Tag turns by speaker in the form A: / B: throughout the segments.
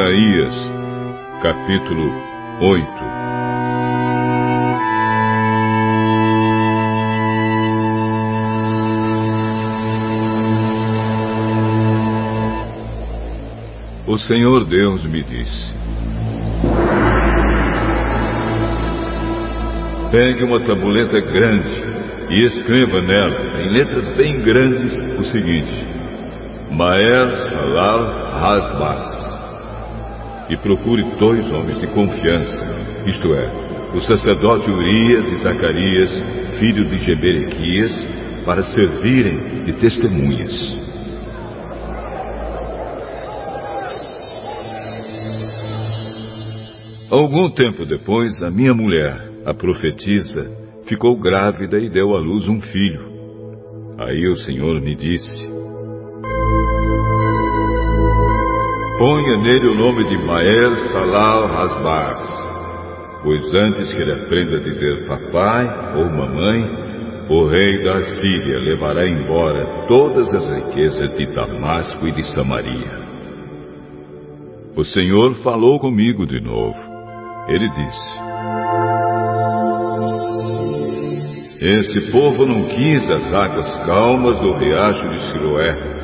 A: Isaías, capítulo 8 O Senhor Deus me disse: Pegue uma tabuleta grande e escreva nela, em letras bem grandes, o seguinte: Maer Salal Hasbas. E procure dois homens de confiança, isto é, o sacerdote Urias e Zacarias, filho de Geberequias, para servirem de testemunhas. Algum tempo depois, a minha mulher, a profetisa, ficou grávida e deu à luz um filho. Aí o Senhor me disse: Ponha nele o nome de Maer Salal Hasbaz, pois antes que ele aprenda a dizer papai ou mamãe, o rei da Síria levará embora todas as riquezas de Damasco e de Samaria. O Senhor falou comigo de novo. Ele disse: Esse povo não quis as águas calmas do riacho de Siloé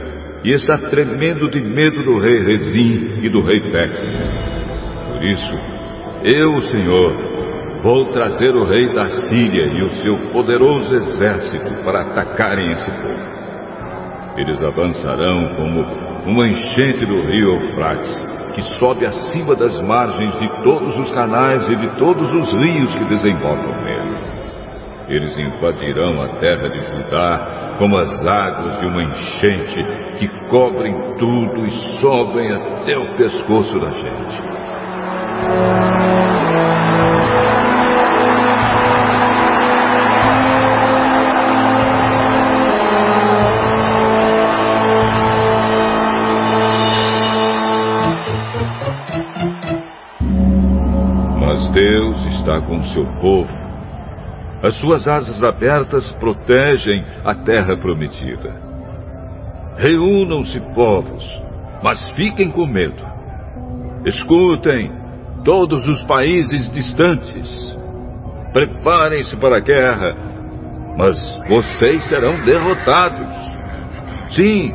A: e está tremendo de medo do rei Rezim e do rei Peco. Por isso, eu, Senhor, vou trazer o rei da Síria e o seu poderoso exército para atacarem esse povo. Eles avançarão como uma enchente do rio Eufrates que sobe acima das margens de todos os canais e de todos os rios que desembocam nele. Eles invadirão a terra de Judá como as águas de uma enchente que cobrem tudo e sobem até o pescoço da gente. Deus está com seu povo. As suas asas abertas protegem a terra prometida. Reúnam-se, povos, mas fiquem com medo. Escutem, todos os países distantes. Preparem-se para a guerra, mas vocês serão derrotados. Sim,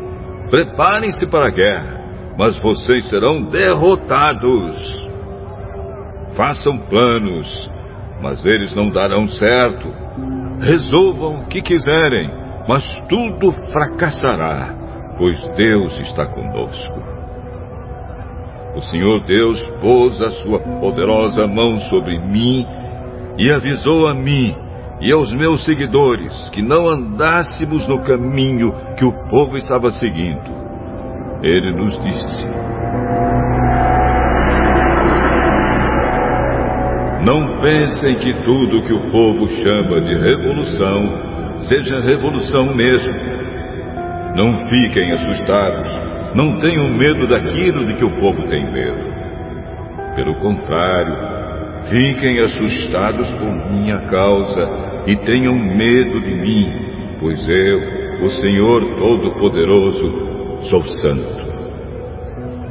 A: preparem-se para a guerra, mas vocês serão derrotados. Façam planos, mas eles não darão certo. Resolvam o que quiserem, mas tudo fracassará, pois Deus está conosco. O Senhor Deus pôs a sua poderosa mão sobre mim e avisou a mim e aos meus seguidores que não andássemos no caminho que o povo estava seguindo. Ele nos disse: Não pensem que tudo que o povo chama de revolução seja revolução mesmo. Não fiquem assustados. Não tenham medo daquilo de que o povo tem medo. Pelo contrário, fiquem assustados por minha causa e tenham medo de mim, pois eu, o Senhor Todo-Poderoso, sou santo.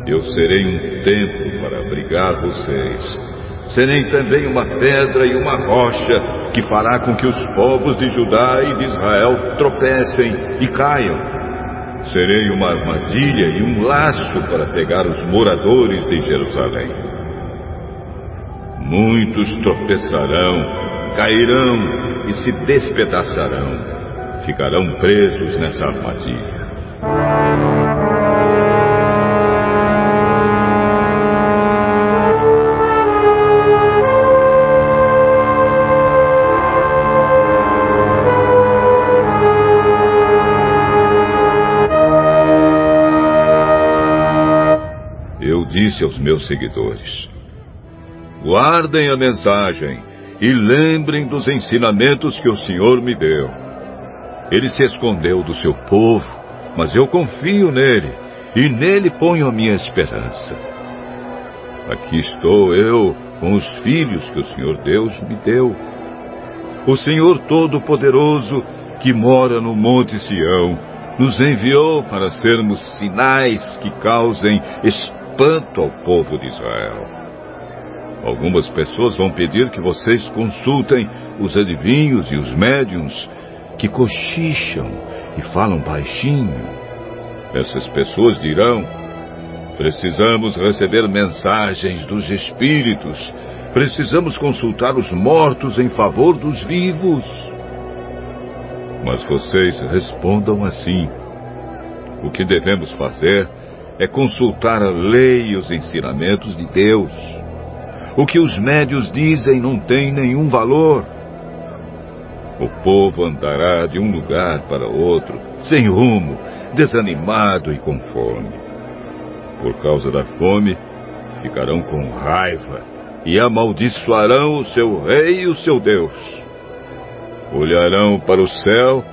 A: Eu serei um templo para abrigar vocês Serei também uma pedra e uma rocha que fará com que os povos de Judá e de Israel tropecem e caiam. Serei uma armadilha e um laço para pegar os moradores de Jerusalém. Muitos tropeçarão, cairão e se despedaçarão. Ficarão presos nessa armadilha. Disse aos meus seguidores: Guardem a mensagem e lembrem dos ensinamentos que o Senhor me deu. Ele se escondeu do seu povo, mas eu confio nele e nele ponho a minha esperança. Aqui estou eu com os filhos que o Senhor Deus me deu. O Senhor Todo-Poderoso, que mora no Monte Sião, nos enviou para sermos sinais que causem espanto ao povo de Israel. Algumas pessoas vão pedir que vocês consultem os adivinhos e os médiums que cochicham e falam baixinho. Essas pessoas dirão: precisamos receber mensagens dos espíritos, precisamos consultar os mortos em favor dos vivos. Mas vocês respondam assim: o que devemos fazer é consultar a lei e os ensinamentos de Deus. O que os médios dizem não tem nenhum valor. O povo andará de um lugar para outro, sem rumo, desanimado e com fome. Por causa da fome, ficarão com raiva e amaldiçoarão o seu rei e o seu Deus. Olharão para o céu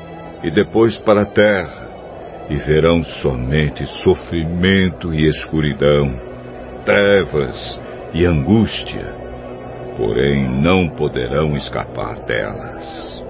A: e depois para a terra e verão somente sofrimento e escuridão, trevas e angústia, porém não poderão escapar delas.